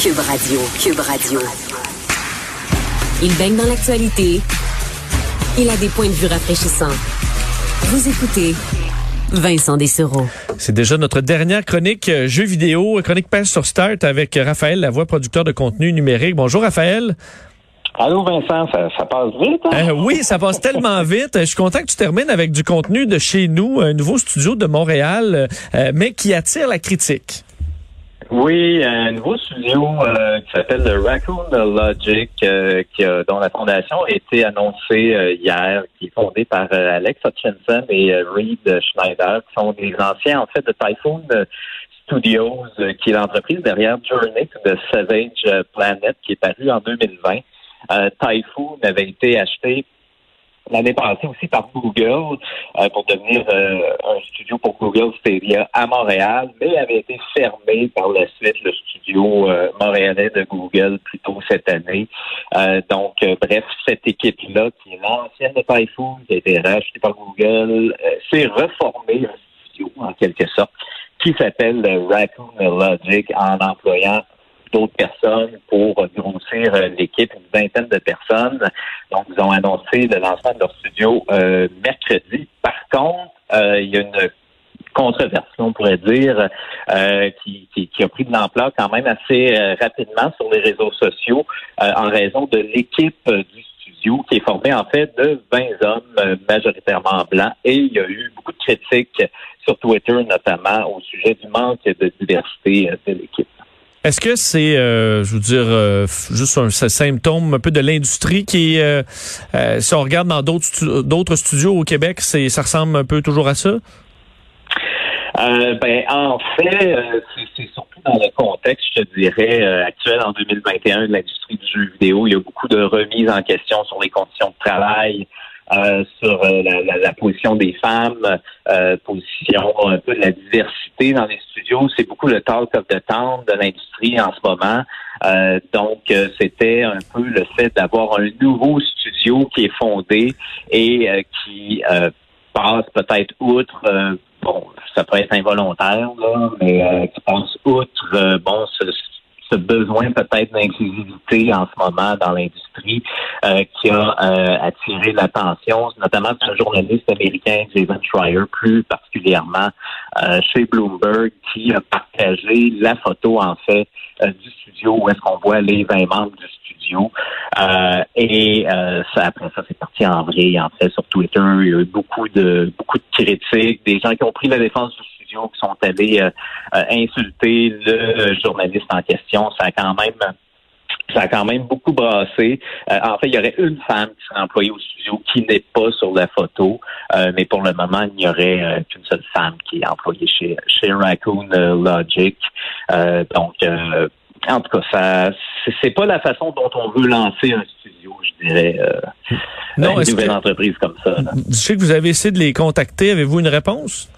Cube Radio. Cube Radio. Il baigne dans l'actualité. Il a des points de vue rafraîchissants. Vous écoutez Vincent Dessereau. C'est déjà notre dernière chronique euh, jeux vidéo, chronique page sur Start avec Raphaël Lavoie, producteur de contenu numérique. Bonjour Raphaël. Allô Vincent, ça, passe vite. Hein? Euh, oui, ça passe tellement vite. Je suis content que tu termines avec du contenu de chez nous, un nouveau studio de Montréal, euh, mais qui attire la critique. Oui, un nouveau studio euh, qui s'appelle le Raccoon Logic, qui dont la fondation a été annoncée hier, qui est fondée par Alex Hutchinson et Reed Schneider, qui sont des anciens en fait de Typhoon Studios, qui est l'entreprise derrière Journey the Savage Planet, qui est paru en 2020. Euh, Typhoon avait été acheté l'année passée aussi par Google euh, pour devenir euh, un studio pour Google Stadia à Montréal, mais avait été fermé par la suite le studio montréalais de Google plus tôt cette année. donc, bref, cette équipe-là, qui est l'ancienne de Typhoon, qui a été rachetée par Google, s'est reformée un studio en quelque sorte qui s'appelle Raccoon Logic en employant d'autres personnes pour grossir euh, l'équipe, une vingtaine de personnes. Donc, ils ont annoncé le lancement de leur studio euh, mercredi. Par contre, euh, il y a une controverse, on pourrait dire, qui, qui, a pris de l'ampleur quand même assez rapidement sur les réseaux sociaux en raison de l'équipe du studio qui est formée en fait de 20 hommes majoritairement blancs et il y a eu beaucoup de critiques sur Twitter notamment au sujet du manque de diversité de l'équipe. Est-ce que c'est, euh, je veux dire, euh, juste un, symptôme un peu de l'industrie qui, euh, si on regarde dans d'autres d'autres studios au Québec, c'est ça ressemble un peu toujours à ça? ben, en fait, c'est surtout dans le contexte, je te dirais, actuel en 2021 de l'industrie du jeu vidéo. Il y a beaucoup de remises en question sur les conditions de travail, euh, sur euh, la, position des femmes, euh, position un peu de la diversité dans les studios. C'est beaucoup le talk of the town de l'industrie en ce moment. donc, c'était un peu le fait d'avoir un nouveau studio qui est fondé et qui passe peut-être outre bon, ça peut être involontaire, là, mais qui passe outre bon ce, ce besoin peut-être d'inclusivité en ce moment dans l'industrie euh, qui a euh, attiré l'attention, notamment un journaliste américain, Jason Schreier, plus particulièrement euh, chez Bloomberg, qui a partagé la photo en fait du studio où est-ce qu'on voit les 20 membres du studio. et ça, après ça, c'est parti en vrai, en fait, sur Twitter. Il y a eu beaucoup de beaucoup de critiques, des gens qui ont pris la défense du qui sont allés euh, euh, insulter le journaliste en question. Ça a quand même ça a quand même beaucoup brassé. Euh, en fait, il y aurait une femme qui serait employée au studio qui n'est pas sur la photo, mais pour le moment, il n'y aurait qu'une seule femme qui est employée chez, chez Raccoon Logic. donc, en tout cas, ça, c'est pas la façon dont on veut lancer un studio, je dirais, non, une nouvelle entreprise comme ça. Je sais que vous avez essayé de les contacter. Avez-vous une réponse?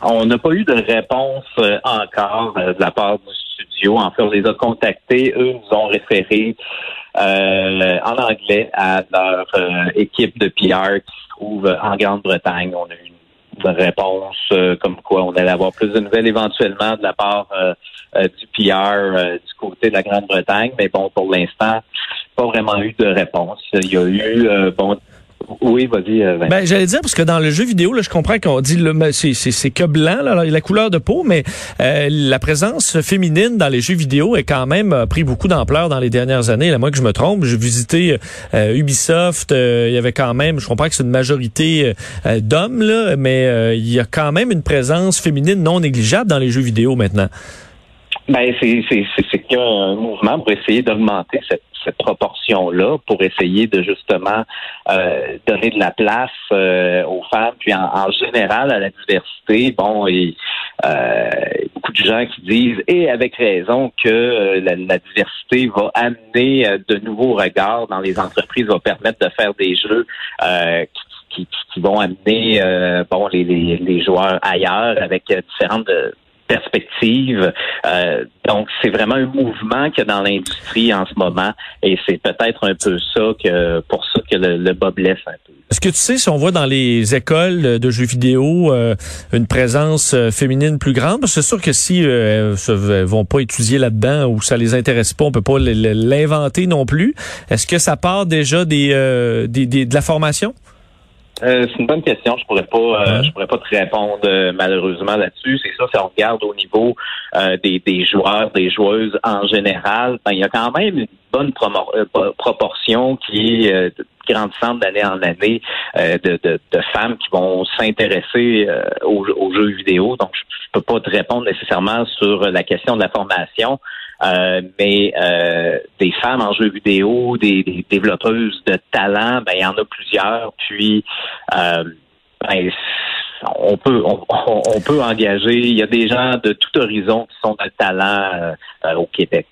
On n'a pas eu de réponse euh, encore euh, de la part du studio. En fait, on les a contactés. Eux nous ont référé euh, en anglais à leur équipe de PR qui se trouve en Grande-Bretagne. On a eu une réponse comme quoi on allait avoir plus de nouvelles éventuellement de la part du PR du côté de la Grande-Bretagne. Mais bon, pour l'instant, pas vraiment eu de réponse. Il y a eu bon oui, vas-y. Euh, ben, j'allais dire parce que dans le jeu vidéo, là, je comprends qu'on dit c'est que blanc, là, la couleur de peau, mais euh, la présence féminine dans les jeux vidéo est quand même euh, pris beaucoup d'ampleur dans les dernières années. Là, moi que je me trompe, j'ai visité Ubisoft, il y avait quand même, je comprends que c'est une majorité d'hommes là, mais il y a quand même une présence féminine non négligeable dans les jeux vidéo maintenant. Ben c'est un mouvement pour essayer d'augmenter cette cette proportion-là pour essayer de justement euh, donner de la place euh, aux femmes, puis en, général à la diversité. Bon, et euh, beaucoup de gens qui disent, et avec raison, que la, diversité va amener de nouveaux regards dans les entreprises, va permettre de faire des jeux qui, qui, vont amener bon les, les, les, joueurs ailleurs avec différentes perspective. Euh, donc, c'est vraiment un mouvement qu'il y a dans l'industrie en ce moment, et c'est peut-être un peu ça que pour ça que le, le bas blesse un peu. Est-ce que tu sais si on voit dans les écoles de jeux vidéo euh, une présence euh, féminine plus grande? C'est sûr que si euh, elles vont pas étudier là-dedans ou ça les intéresse pas, on peut pas l'inventer non plus. Est-ce que ça part déjà des, des, des de la formation? Euh, c'est une bonne question. Je pourrais pas, euh, je pourrais pas te répondre euh, malheureusement là-dessus. C'est ça, si on regarde au niveau des, des, joueurs, des joueuses en général, ben, il y a quand même une bonne proportion qui est grandissante d'année en année de, de, de, femmes qui vont s'intéresser aux, aux, jeux vidéo. Donc, je, je peux pas te répondre nécessairement sur la question de la formation. Euh, mais euh, des femmes en jeux vidéo, des, développeuses de talent, ben il y en a plusieurs. Puis euh, ben, on peut on, peut engager. Il y a des gens de tout horizon qui sont de talent au Québec.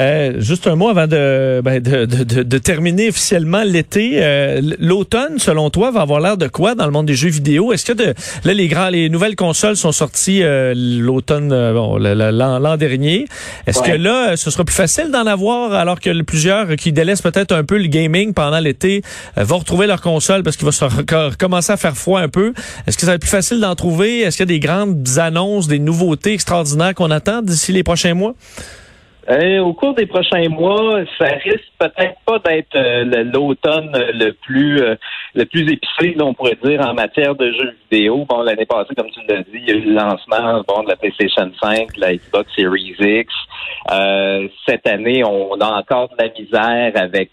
Euh, juste un mot avant de, ben de, de, de, terminer officiellement l'été. Euh, L'automne, selon toi, va avoir l'air de quoi dans le monde des jeux vidéo? Est-ce que de, là, les grands, les nouvelles consoles sont sorties euh, l'automne, euh, bon, l'an dernier. Est-ce que là, ce sera plus facile d'en avoir alors que plusieurs qui délaissent peut-être un peu le gaming pendant l'été vont retrouver leur console parce qu'il va se recommencer à faire froid un peu? Est-ce que ça va être plus facile d'en trouver? Est-ce qu'il y a des grandes annonces, des nouveautés extraordinaires qu'on attend d'ici les prochains mois? Euh, au cours des prochains mois, ça risque peut-être pas d'être euh, l'automne le plus euh, le plus épicé, on pourrait dire, en matière de jeux vidéo. Bon, l'année passée, comme tu l'as dit, il y a eu le lancement bon, de la PlayStation 5, la Xbox Series X. cette année, on a encore de la misère avec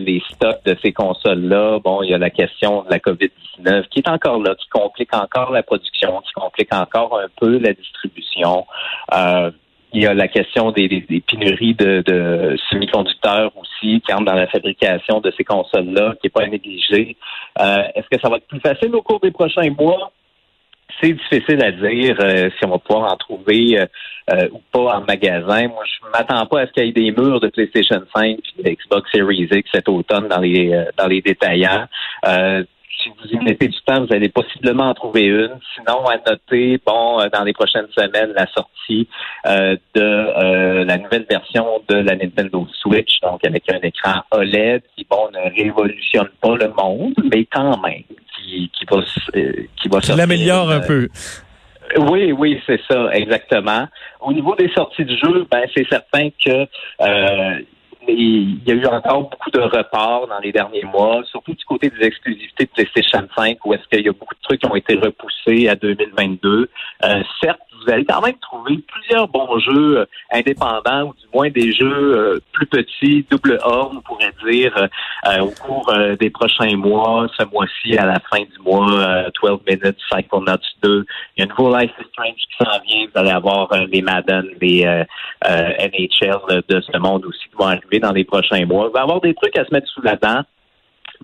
les stocks de ces consoles-là. Bon, il y a la question de la COVID-19 qui est encore là, qui complique encore la production, qui complique encore un peu la distribution. Euh, il y a la question des, des, pénuries de, de, semi-conducteurs aussi qui entrent dans la fabrication de ces consoles-là, qui n'est pas à négliger. Euh, est-ce que ça va être plus facile au cours des prochains mois? C'est difficile à dire euh, si on va pouvoir en trouver euh, ou pas en magasin. Moi, je m'attends pas à ce qu'il y ait des murs de PlayStation 5 et Xbox Series X cet automne dans les dans les détaillants si vous y mettez du temps, vous allez possiblement en trouver une. Sinon, à noter, bon, euh, dans les prochaines semaines, la sortie euh, de euh, la nouvelle version de la Nintendo Switch, donc avec un écran OLED qui, bon, ne révolutionne pas le monde, mais quand même, qui, qui va, qui va qui l'améliore un peu. Oui, oui, c'est ça, exactement. Au niveau des sorties de jeu, ben c'est certain que il y a eu encore beaucoup de reports dans les derniers mois, surtout du côté des exclusivités de PlayStation 5, où est-ce qu'il y a beaucoup de trucs qui ont été repoussés à 2022. Euh, certes, vous allez quand même trouver plusieurs bons jeux euh, indépendants, ou du moins des jeux euh, plus petits, double A, on pourrait dire, au cours des prochains mois, ce mois-ci, à la fin du mois, 12 Minutes, Psychonauts 2. Il y a un nouveau Life is Strange qui s'en vient. Vous allez avoir les Madden, les NHL de ce monde aussi qui vont arriver dans les prochains mois. Il va y avoir des trucs à se mettre sous la dent.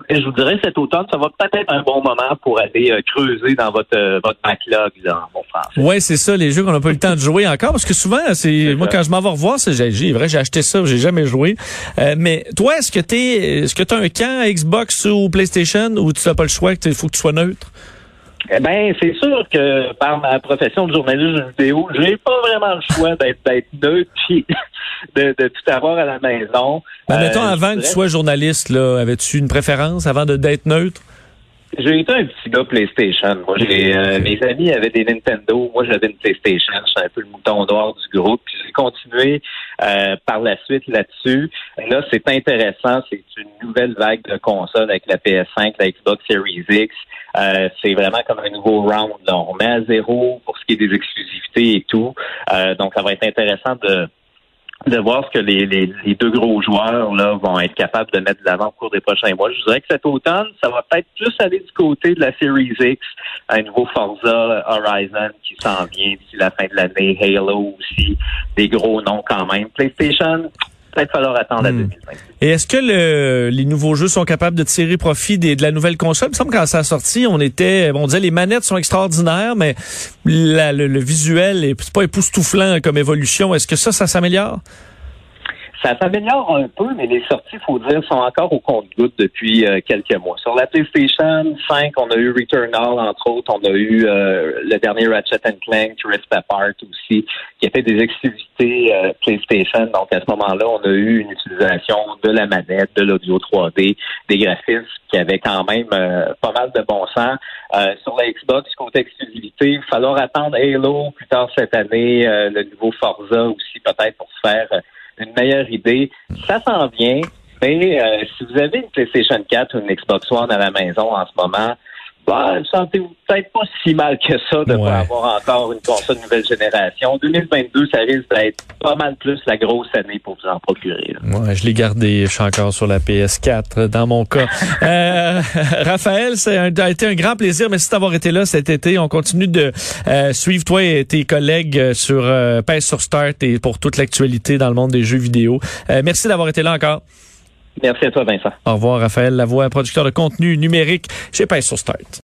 Et je vous dirais, cet automne, ça va peut-être être un bon moment pour aller euh, creuser dans votre, euh, votre backlog, là, en bon français. Oui, c'est ça, les jeux qu'on n'a pas eu le temps de jouer encore, parce que souvent, c'est moi, quand je m'en vais revoir, c'est j'ai vrai, j'ai acheté ça, j'ai jamais joué. Euh, mais toi, est-ce que t'es est-ce que tu as un camp Xbox ou PlayStation ou tu n'as pas le choix, il faut que tu sois neutre? Eh ben, c'est sûr que par ma profession de journaliste vidéo, j'ai pas vraiment le choix d'être neutre puis de, de, tout avoir à la maison. Ben, mettons, euh, avant que tu sois journaliste, là, avais-tu une préférence avant d'être neutre? J'ai été un petit gars PlayStation. Moi, j'ai euh, mes amis avaient des Nintendo. Moi, j'avais une PlayStation. J'étais un peu le mouton noir du groupe. Puis j'ai continué euh, par la suite là-dessus. Là, c'est intéressant. C'est une nouvelle vague de consoles avec la PS5, la Xbox Series X. Euh, c'est vraiment comme un nouveau round. Là. On met à zéro pour ce qui est des exclusivités et tout. donc, ça va être intéressant de de voir ce que les, les, les, deux gros joueurs là vont être capables de mettre de l'avant au cours des prochains mois. Je dirais que cet automne, ça va peut-être plus aller du côté de la Series X, un nouveau Forza Horizon qui s'en vient d'ici la fin de l'année, Halo aussi, des gros noms quand même. PlayStation, peut-être falloir attendre à 2020. Hmm. Et est-ce que le, les nouveaux jeux sont capables de tirer profit des, de la nouvelle console? Il me semble quand ça a sorti, on était, on disait les manettes sont extraordinaires, mais le, le, visuel est pas époustouflant comme évolution. Est-ce que ça, ça s'améliore? Ça s'améliore un peu, mais les sorties, faut dire, sont encore au compte-goutte depuis euh, quelques mois. Sur la PlayStation 5, on a eu Returnal, entre autres. On a eu euh, le dernier Ratchet Clank, Rift Apart aussi, qui a fait des exclusivités euh, PlayStation. Donc, à ce moment-là, on a eu une utilisation de la manette, de l'audio 3D, des graphismes qui avaient quand même pas mal de bon sens. sur la Xbox, côté exclusivité, il va falloir attendre Halo plus tard cette année, le nouveau Forza aussi, peut-être pour se faire une meilleure idée. Ça s'en vient, mais euh, si vous avez une PlayStation 4 ou une Xbox One à la maison en ce moment, bah, sentez-vous peut-être pas si mal que ça de pas avoir encore une console nouvelle génération. 2022, ça risque d'être pas mal plus la grosse année pour vous en procurer. Ouais, je l'ai gardé, je suis encore sur la PS4 dans mon cas. euh, Raphaël, ça a été un grand plaisir. Merci d'avoir été là cet été. On continue de euh, suivre toi et tes collègues sur euh, sur Start et pour toute l'actualité dans le monde des jeux vidéo. Euh, merci d'avoir été là encore. Merci à toi, Vincent. Au revoir, Raphaël Lavoie, producteur de contenu numérique chez Pince sur Start.